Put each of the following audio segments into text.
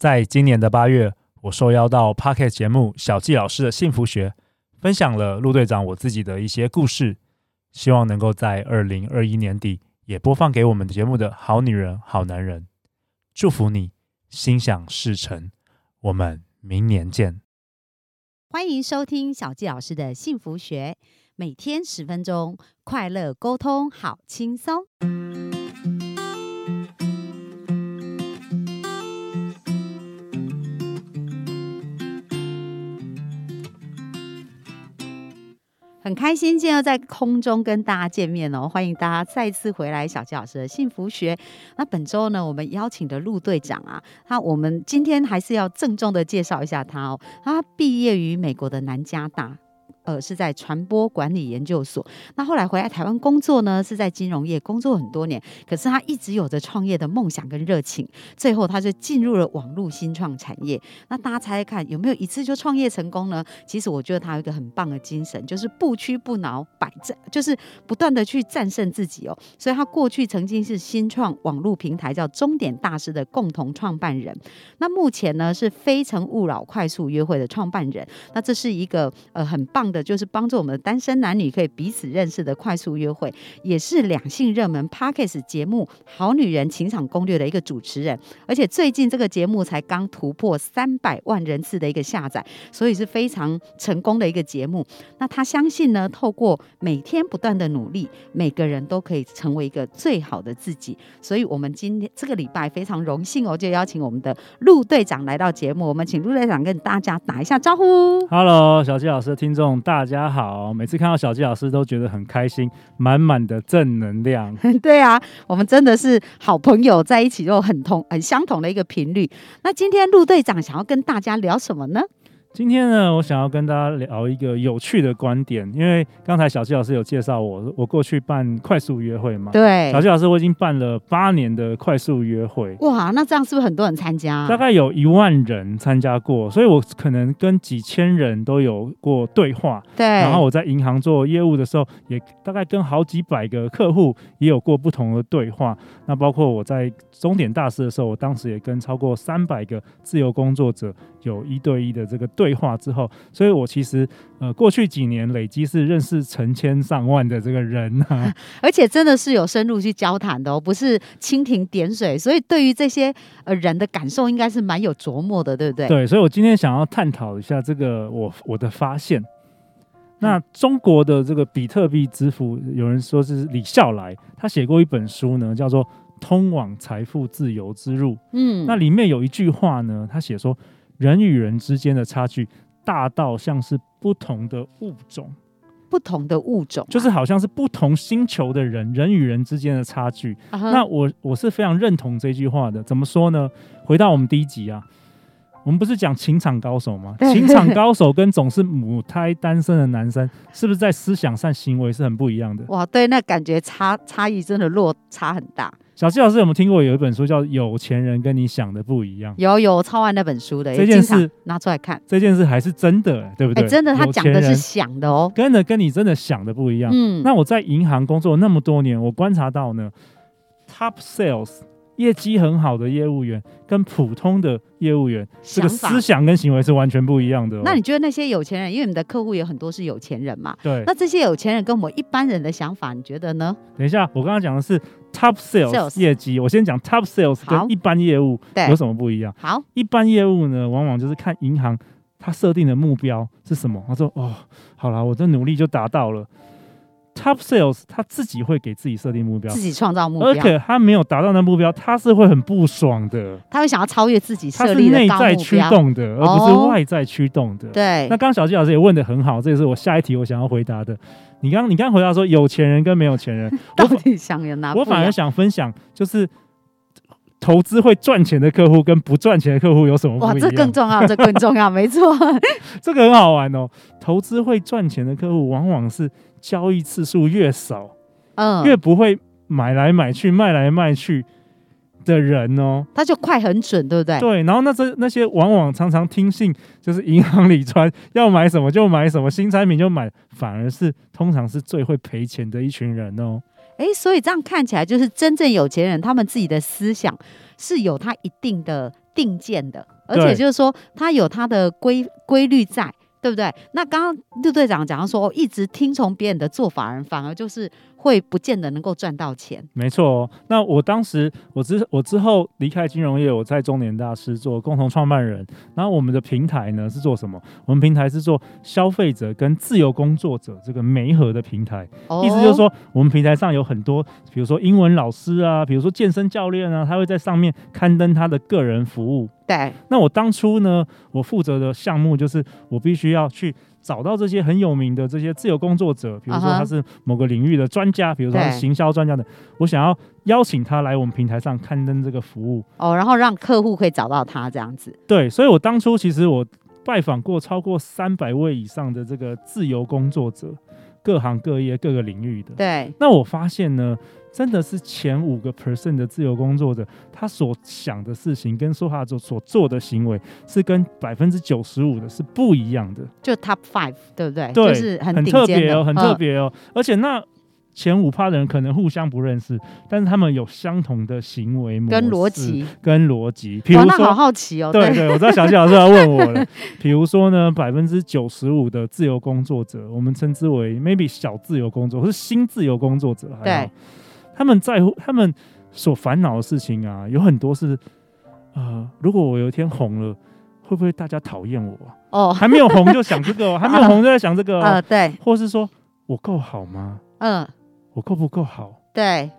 在今年的八月，我受邀到 Pocket 节目小纪老师的幸福学，分享了陆队长我自己的一些故事，希望能够在二零二一年底也播放给我们节目的好女人、好男人。祝福你心想事成，我们明年见。欢迎收听小纪老师的幸福学，每天十分钟，快乐沟通，好轻松。很开心今天在空中跟大家见面哦，欢迎大家再次回来小吉老师的幸福学。那本周呢，我们邀请的陆队长啊，那我们今天还是要郑重的介绍一下他哦，他毕业于美国的南加大。呃，是在传播管理研究所。那后来回来台湾工作呢，是在金融业工作很多年。可是他一直有着创业的梦想跟热情。最后，他就进入了网络新创产业。那大家猜猜看，有没有一次就创业成功呢？其实我觉得他有一个很棒的精神，就是不屈不挠，百战，就是不断的去战胜自己哦。所以他过去曾经是新创网络平台叫终点大师的共同创办人。那目前呢，是非诚勿扰快速约会的创办人。那这是一个呃很棒的，就是帮助我们的单身男女可以彼此认识的快速约会，也是两性热门 Podcast 节目《好女人情场攻略》的一个主持人，而且最近这个节目才刚突破三百万人次的一个下载，所以是非常成功的一个节目。那他相信呢，透过每天不断的努力，每个人都可以成为一个最好的自己。所以，我们今天这个礼拜非常荣幸哦，就邀请我们的陆队长来到节目。我们请陆队长跟大家打一下招呼。Hello，小纪老师的听众。大家好，每次看到小纪老师都觉得很开心，满满的正能量。对啊，我们真的是好朋友在一起，就很同很相同的一个频率。那今天陆队长想要跟大家聊什么呢？今天呢，我想要跟大家聊一个有趣的观点，因为刚才小七老师有介绍我，我过去办快速约会嘛。对，小七老师，我已经办了八年的快速约会。哇，那这样是不是很多人参加啊？大概有一万人参加过，所以我可能跟几千人都有过对话。对，然后我在银行做业务的时候，也大概跟好几百个客户也有过不同的对话。那包括我在终点大师的时候，我当时也跟超过三百个自由工作者有一对一的这个对话之后，所以我其实呃过去几年累积是认识成千上万的这个人啊，而且真的是有深入去交谈的哦，不是蜻蜓点水，所以对于这些呃人的感受应该是蛮有琢磨的，对不对？对，所以我今天想要探讨一下这个我我的发现。那中国的这个比特币之父，有人说是李笑来，他写过一本书呢，叫做《通往财富自由之路》。嗯，那里面有一句话呢，他写说。人与人之间的差距大到像是不同的物种，不同的物种，就是好像是不同星球的人，人与人之间的差距。Uh huh. 那我我是非常认同这句话的。怎么说呢？回到我们第一集啊，我们不是讲情场高手吗？情场高手跟总是母胎单身的男生，是不是在思想上行为是很不一样的？哇，对，那感觉差差异真的落差很大。小纪老师有没有听过有一本书叫《有钱人跟你想的不一样》？有有超爱那本书的，这件事拿出来看，这件事还是真的，对不对？真的，他讲的是想的哦，跟的跟你真的想的不一样。嗯，那我在银行工作那么多年，我观察到呢，Top Sales 业绩很好的业务员跟普通的业务员，这个思想跟行为是完全不一样的。那你觉得那些有钱人，因为你的客户有很多是有钱人嘛？对。那这些有钱人跟我们一般人的想法，你觉得呢？等一下，我刚刚讲的是。Top sales, sales 业绩，我先讲 Top sales 跟一般业务有什么不一样？好，一般业务呢，往往就是看银行它设定的目标是什么。他说：“哦，好了，我的努力就达到了。” Top sales 他自己会给自己设定目标，自己创造目标，而且他没有达到那目标，他是会很不爽的。他会想要超越自己设立的目标，他是内在驱动的，而不是外在驱动的。哦、对。那刚刚小纪老师也问的很好，这也是我下一题我想要回答的。你刚你刚回答说有钱人跟没有钱人，到底想有哪？我反而想分享，就是投资会赚钱的客户跟不赚钱的客户有什么不一样？哇，这更重要，这更重要，没错，这个很好玩哦。投资会赚钱的客户，往往是交易次数越少，嗯，越不会买来买去、卖来卖去。的人哦，他就快很准，对不对？对，然后那这那些往往常常听信，就是银行里传要买什么就买什么，新产品就买，反而是通常是最会赔钱的一群人哦。哎，所以这样看起来，就是真正有钱人，他们自己的思想是有他一定的定见的，而且就是说他有他的规规律在。对不对？那刚刚陆队长讲到说，一直听从别人的做法，人反而就是会不见得能够赚到钱。没错哦。那我当时，我之我之后离开金融业，我在中年大师做共同创办人。然后我们的平台呢是做什么？我们平台是做消费者跟自由工作者这个媒合的平台。哦。意思就是说，我们平台上有很多，比如说英文老师啊，比如说健身教练啊，他会在上面刊登他的个人服务。对，那我当初呢，我负责的项目就是我必须要去找到这些很有名的这些自由工作者，比如说他是某个领域的专家，比如说他是行销专家的，我想要邀请他来我们平台上刊登这个服务。哦，然后让客户可以找到他这样子。对，所以我当初其实我拜访过超过三百位以上的这个自由工作者，各行各业各个领域的。对，那我发现呢。真的是前五个 percent 的自由工作者，他所想的事情跟说话者所做的行为是跟百分之九十五的是不一样的。就 top five 对不对？对，就是很很特别哦，很特别哦。而且那前五趴的人可能互相不认识，但是他们有相同的行为模式跟逻辑，跟逻辑。比如说，那好好奇哦。对对，我知道小谢老师要问我了。比如说呢，百分之九十五的自由工作者，我们称之为 maybe 小自由工作或是新自由工作者，对。他们在乎他们所烦恼的事情啊，有很多是，呃，如果我有一天红了，会不会大家讨厌我？哦，还没有红就想这个，还没有红就在想这个，呃，对，或是说我够好吗？嗯，我够不够好？对，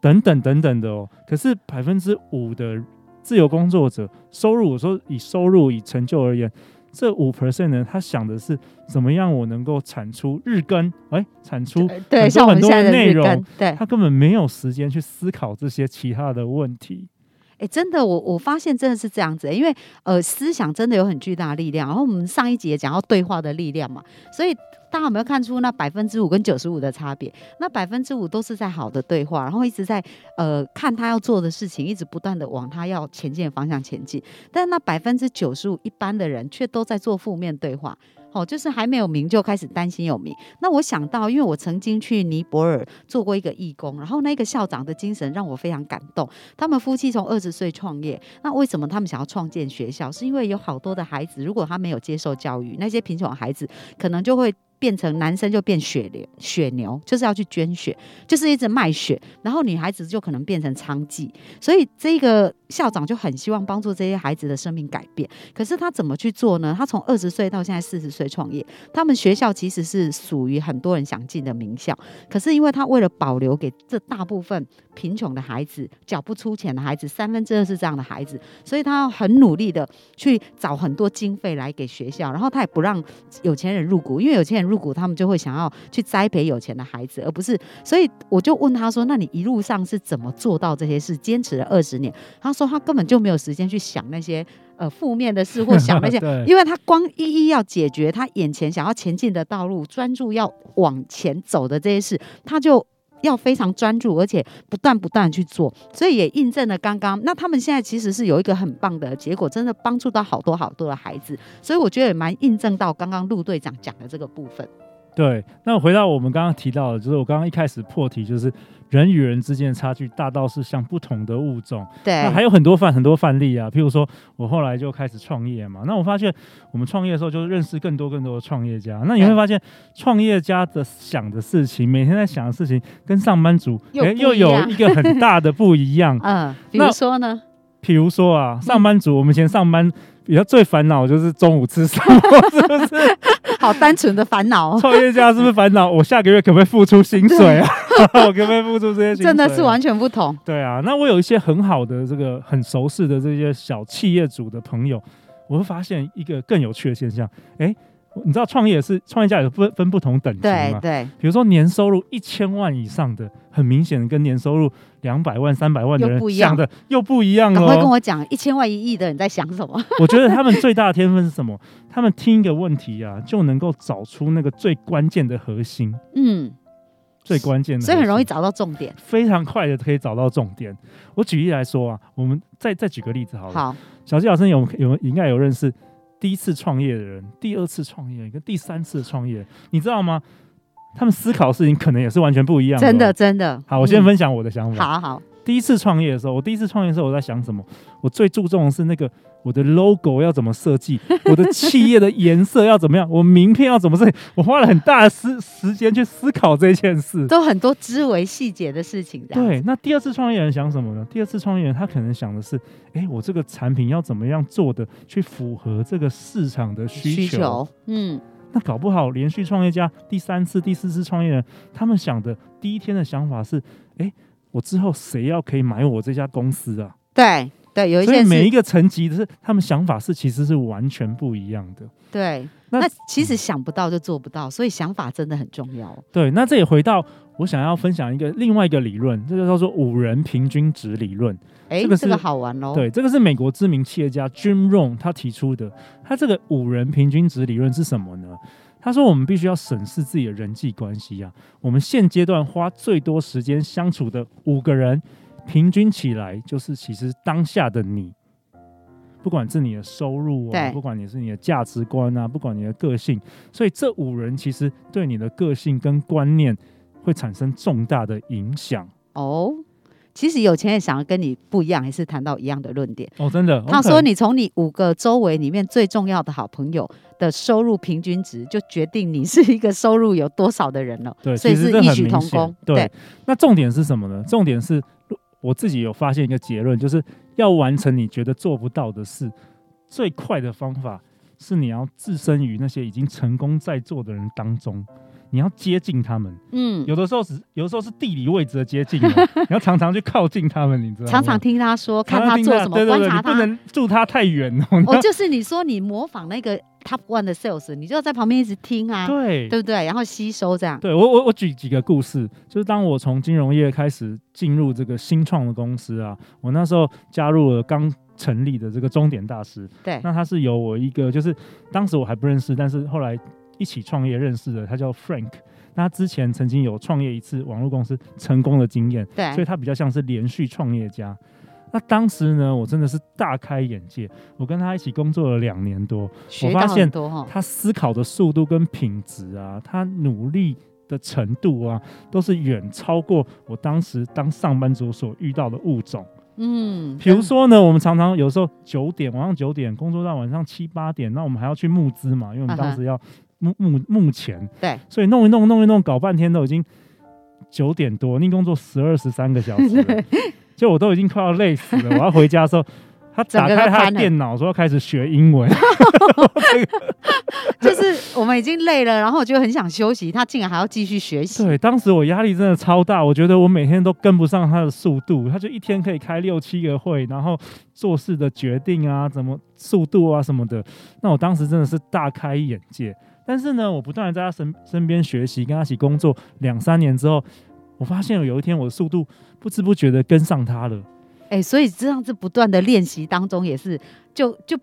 等等等等的哦。可是百分之五的自由工作者收入，我说以收入以成就而言。这五 percent 呢，他想的是怎么样我能够产出日更，哎，产出很多很多的内容，对，他根本没有时间去思考这些其他的问题。哎，真的，我我发现真的是这样子，因为呃，思想真的有很巨大的力量。然后我们上一集也讲到对话的力量嘛，所以大家有没有看出那百分之五跟九十五的差别？那百分之五都是在好的对话，然后一直在呃看他要做的事情，一直不断的往他要前进的方向前进。但那百分之九十五一般的人却都在做负面对话。哦，就是还没有名就开始担心有名。那我想到，因为我曾经去尼泊尔做过一个义工，然后那个校长的精神让我非常感动。他们夫妻从二十岁创业，那为什么他们想要创建学校？是因为有好多的孩子，如果他没有接受教育，那些贫穷的孩子可能就会。变成男生就变血流血牛，就是要去捐血，就是一直卖血，然后女孩子就可能变成娼妓。所以这个校长就很希望帮助这些孩子的生命改变。可是他怎么去做呢？他从二十岁到现在四十岁创业，他们学校其实是属于很多人想进的名校。可是因为他为了保留给这大部分贫穷的孩子，缴不出钱的孩子，三分之二是这样的孩子，所以他要很努力的去找很多经费来给学校，然后他也不让有钱人入股，因为有钱人。入股，他们就会想要去栽培有钱的孩子，而不是。所以我就问他说：“那你一路上是怎么做到这些事？坚持了二十年？”他说：“他根本就没有时间去想那些呃负面的事，或想那些，因为他光一一要解决他眼前想要前进的道路，专注要往前走的这些事，他就。”要非常专注，而且不断不断去做，所以也印证了刚刚。那他们现在其实是有一个很棒的结果，真的帮助到好多好多的孩子，所以我觉得也蛮印证到刚刚陆队长讲的这个部分。对，那回到我们刚刚提到的，就是我刚刚一开始破题，就是人与人之间的差距大到是像不同的物种。对，那还有很多范很多范例啊，譬如说我后来就开始创业嘛，那我发现我们创业的时候就认识更多更多的创业家，那你会发现创业家的想的事情，每天在想的事情，跟上班族又、欸、又有一个很大的不一样。嗯，比如说呢？比如说啊，上班族我们以前上班。比较最烦恼就是中午吃什么，是不是？好单纯的烦恼。创业家是不是烦恼？我下个月可不可以付出薪水啊？我可不可以付出这些薪水？真的是完全不同。对啊，那我有一些很好的这个很熟识的这些小企业主的朋友，我会发现一个更有趣的现象，哎。你知道创业是创业家有分分不同等级嘛？对对，比如说年收入一千万以上的，很明显的跟年收入两百万、三百万的人想的又不一样了。赶快跟我讲，一千万、一亿的人在想什么？我觉得他们最大的天分是什么？他们听一个问题啊，就能够找出那个最关键的核心。嗯，最关键的，所以很容易找到重点，非常快的可以找到重点。我举例来说啊，我们再再举个例子好了。好，小纪老师有有应该有认识。第一次创业的人，第二次创业跟第三次创业，你知道吗？他们思考的事情可能也是完全不一样的。真的，真的。好，我先分享我的想法。好好。第一次创业的时候，我第一次创业的时候，我在想什么？我最注重的是那个我的 logo 要怎么设计，我的企业的颜色要怎么样，我名片要怎么设计。我花了很大的时时间去思考这件事，都很多枝微细节的事情。对，那第二次创业人想什么呢？第二次创业人他可能想的是，哎，我这个产品要怎么样做的去符合这个市场的需求？需求嗯。那搞不好，连续创业家第三次、第四次创业人，他们想的第一天的想法是：哎，我之后谁要可以买我这家公司啊？对对，有一些每一个层级的是他们想法是其实是完全不一样的。对，那，那其实想不到就做不到，所以想法真的很重要。对，那这也回到我想要分享一个另外一个理论，这个叫做五人平均值理论。哎，这个是这个好玩哦。对，这个是美国知名企业家 Jim Rohn 他提出的。他这个五人平均值理论是什么呢？他说我们必须要审视自己的人际关系啊。我们现阶段花最多时间相处的五个人，平均起来就是其实当下的你，不管是你的收入啊，不管你是你的价值观啊，不管你的个性，所以这五人其实对你的个性跟观念会产生重大的影响哦。其实有钱人想要跟你不一样，还是谈到一样的论点哦，真的。他说，你从你五个周围里面最重要的好朋友的收入平均值，就决定你是一个收入有多少的人了。对，所以是异曲同工。对，对，那重点是什么呢？重点是我自己有发现一个结论，就是要完成你觉得做不到的事，最快的方法是你要置身于那些已经成功在做的人当中。你要接近他们，嗯，有的时候是有的时候是地理位置的接近，你要常常去靠近他们，你知道吗？常常听他说，看他做什么，观察他，不能住他太远哦。哦，就是你说你模仿那个 top one 的 sales，你就要在旁边一直听啊，对，对不对？然后吸收这样。对我我我举几个故事，就是当我从金融业开始进入这个新创的公司啊，我那时候加入了刚成立的这个终点大师，对，那他是由我一个就是当时我还不认识，但是后来。一起创业认识的，他叫 Frank。那他之前曾经有创业一次网络公司成功的经验，对，所以他比较像是连续创业家。那当时呢，我真的是大开眼界。我跟他一起工作了两年多，我发现他思考的速度跟品质啊，他努力的程度啊，都是远超过我当时当上班族所遇到的物种。嗯，比如说呢，我们常常有时候九点晚上九点工作到晚上七八点，那我们还要去募资嘛，因为我们当时要。目目目前，对，所以弄一弄弄一弄，搞半天都已经九点多，你工作十二十三个小时了，就我都已经快要累死了。我要回家的时候，他打开他的电脑，说要开始学英文，就是我们已经累了，然后我就很想休息，他竟然还要继续学习。对，当时我压力真的超大，我觉得我每天都跟不上他的速度，他就一天可以开六七个会，然后做事的决定啊，怎么速度啊什么的，那我当时真的是大开眼界。但是呢，我不断的在他身身边学习，跟他一起工作两三年之后，我发现有一天我的速度不知不觉的跟上他了。哎、欸，所以这样子不断的练习当中，也是就就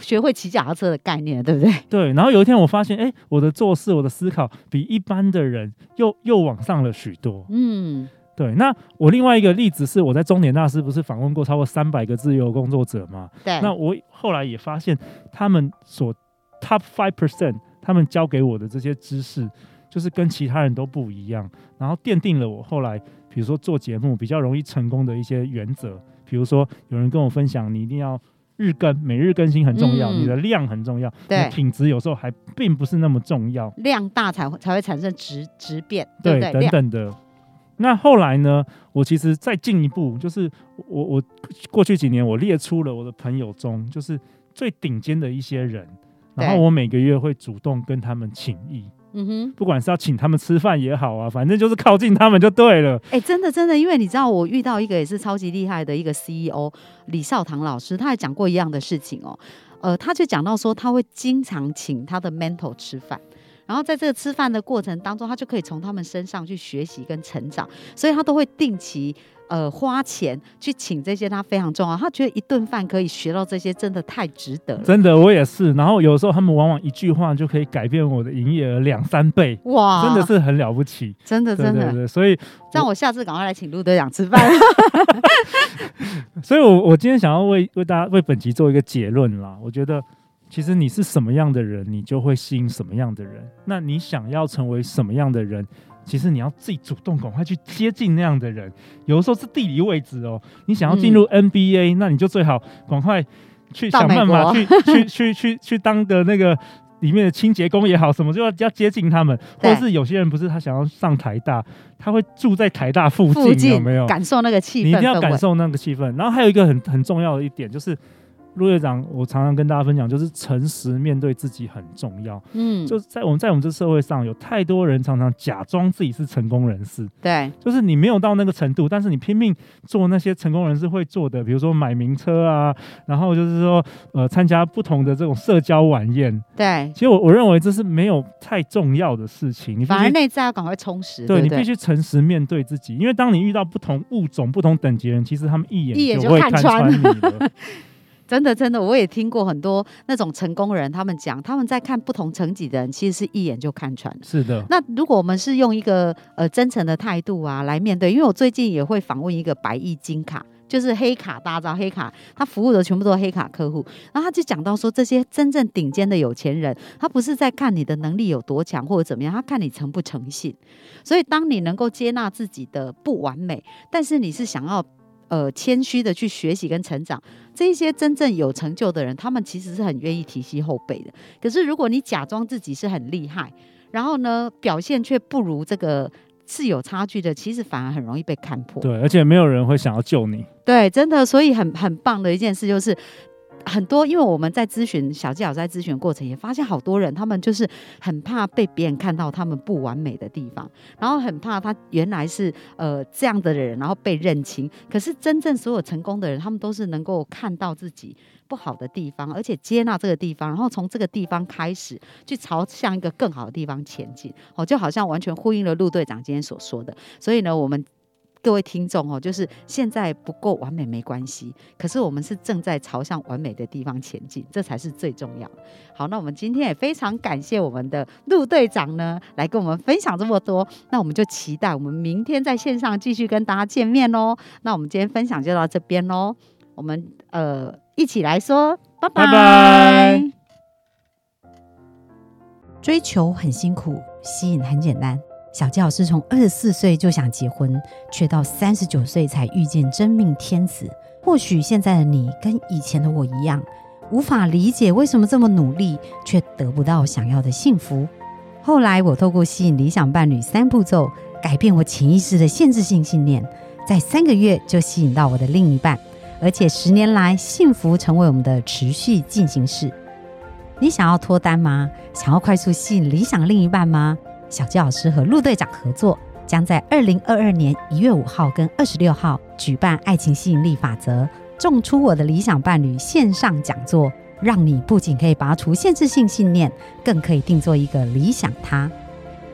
学会骑脚踏车的概念，对不对？对。然后有一天我发现，哎、欸，我的做事、我的思考比一般的人又又往上了许多。嗯，对。那我另外一个例子是，我在中年大师不是访问过超过三百个自由工作者吗？对。那我后来也发现，他们所 top five percent。他们教给我的这些知识，就是跟其他人都不一样，然后奠定了我后来，比如说做节目比较容易成功的一些原则。比如说，有人跟我分享，你一定要日更，每日更新很重要，嗯、你的量很重要，对，品质有时候还并不是那么重要，量大才会才会产生质质变，对，对，对，等等的。那后来呢？我其实再进一步，就是我我过去几年我列出了我的朋友中，就是最顶尖的一些人。然后我每个月会主动跟他们请益，嗯哼，不管是要请他们吃饭也好啊，反正就是靠近他们就对了。哎，真的真的，因为你知道，我遇到一个也是超级厉害的一个 CEO 李少棠老师，他也讲过一样的事情哦，呃，他就讲到说他会经常请他的 mentor 吃饭，然后在这个吃饭的过程当中，他就可以从他们身上去学习跟成长，所以他都会定期。呃，花钱去请这些，他非常重要。他觉得一顿饭可以学到这些，真的太值得了。真的，我也是。然后有时候他们往往一句话就可以改变我的营业额两三倍，哇，真的是很了不起。真的，真的，所以让我下次赶快来请陆队长吃饭。所以我我今天想要为为大家为本集做一个结论啦。我觉得其实你是什么样的人，你就会吸引什么样的人。那你想要成为什么样的人？其实你要自己主动赶快去接近那样的人。有的时候是地理位置哦，你想要进入 NBA，、嗯、那你就最好赶快去想办法去 去去去去当的那个。里面的清洁工也好，什么就要要接近他们，或者是有些人不是他想要上台大，他会住在台大附近，附近有没有感受那个气氛？你一定要感受那个气氛。然后还有一个很很重要的一点就是。陆队长，我常常跟大家分享，就是诚实面对自己很重要。嗯，就在我们在我们这社会上，有太多人常常假装自己是成功人士。对，就是你没有到那个程度，但是你拼命做那些成功人士会做的，比如说买名车啊，然后就是说呃参加不同的这种社交晚宴。对，其实我我认为这是没有太重要的事情。你反而内在要赶快充实。对，你必须诚实面对自己，因为当你遇到不同物种、不同等级的人，其实他们一眼就会看穿你了。真的，真的，我也听过很多那种成功人，他们讲他们在看不同层级的人，其实是一眼就看穿。是的。那如果我们是用一个呃真诚的态度啊来面对，因为我最近也会访问一个百亿金卡，就是黑卡，大家知道黑卡，他服务的全部都是黑卡客户，然后他就讲到说，这些真正顶尖的有钱人，他不是在看你的能力有多强或者怎么样，他看你诚不诚信。所以当你能够接纳自己的不完美，但是你是想要。呃，谦虚的去学习跟成长，这一些真正有成就的人，他们其实是很愿意提携后辈的。可是，如果你假装自己是很厉害，然后呢，表现却不如这个是有差距的，其实反而很容易被看破。对，而且没有人会想要救你。对，真的，所以很很棒的一件事就是。很多，因为我们在咨询小纪老师在咨询过程也发现，好多人他们就是很怕被别人看到他们不完美的地方，然后很怕他原来是呃这样的人，然后被认清。可是真正所有成功的人，他们都是能够看到自己不好的地方，而且接纳这个地方，然后从这个地方开始去朝向一个更好的地方前进。哦，就好像完全呼应了陆队长今天所说的。所以呢，我们。各位听众哦，就是现在不够完美没关系，可是我们是正在朝向完美的地方前进，这才是最重要。好，那我们今天也非常感谢我们的陆队长呢，来跟我们分享这么多。那我们就期待我们明天在线上继续跟大家见面喽。那我们今天分享就到这边喽，我们呃一起来说拜拜。拜拜。追求很辛苦，吸引很简单。小纪老师从二十四岁就想结婚，却到三十九岁才遇见真命天子。或许现在的你跟以前的我一样，无法理解为什么这么努力却得不到想要的幸福。后来我透过吸引理想伴侣三步骤，改变我潜意识的限制性信念，在三个月就吸引到我的另一半，而且十年来幸福成为我们的持续进行式。你想要脱单吗？想要快速吸引理想另一半吗？小纪老师和陆队长合作，将在二零二二年一月五号跟二十六号举办《爱情吸引力法则》种出我的理想伴侣线上讲座，让你不仅可以拔除限制性信念，更可以定做一个理想他。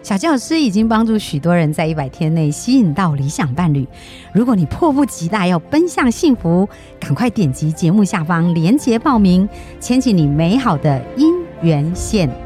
小纪老师已经帮助许多人在一百天内吸引到理想伴侣。如果你迫不及待要奔向幸福，赶快点击节目下方链接报名，牵起你美好的姻缘线。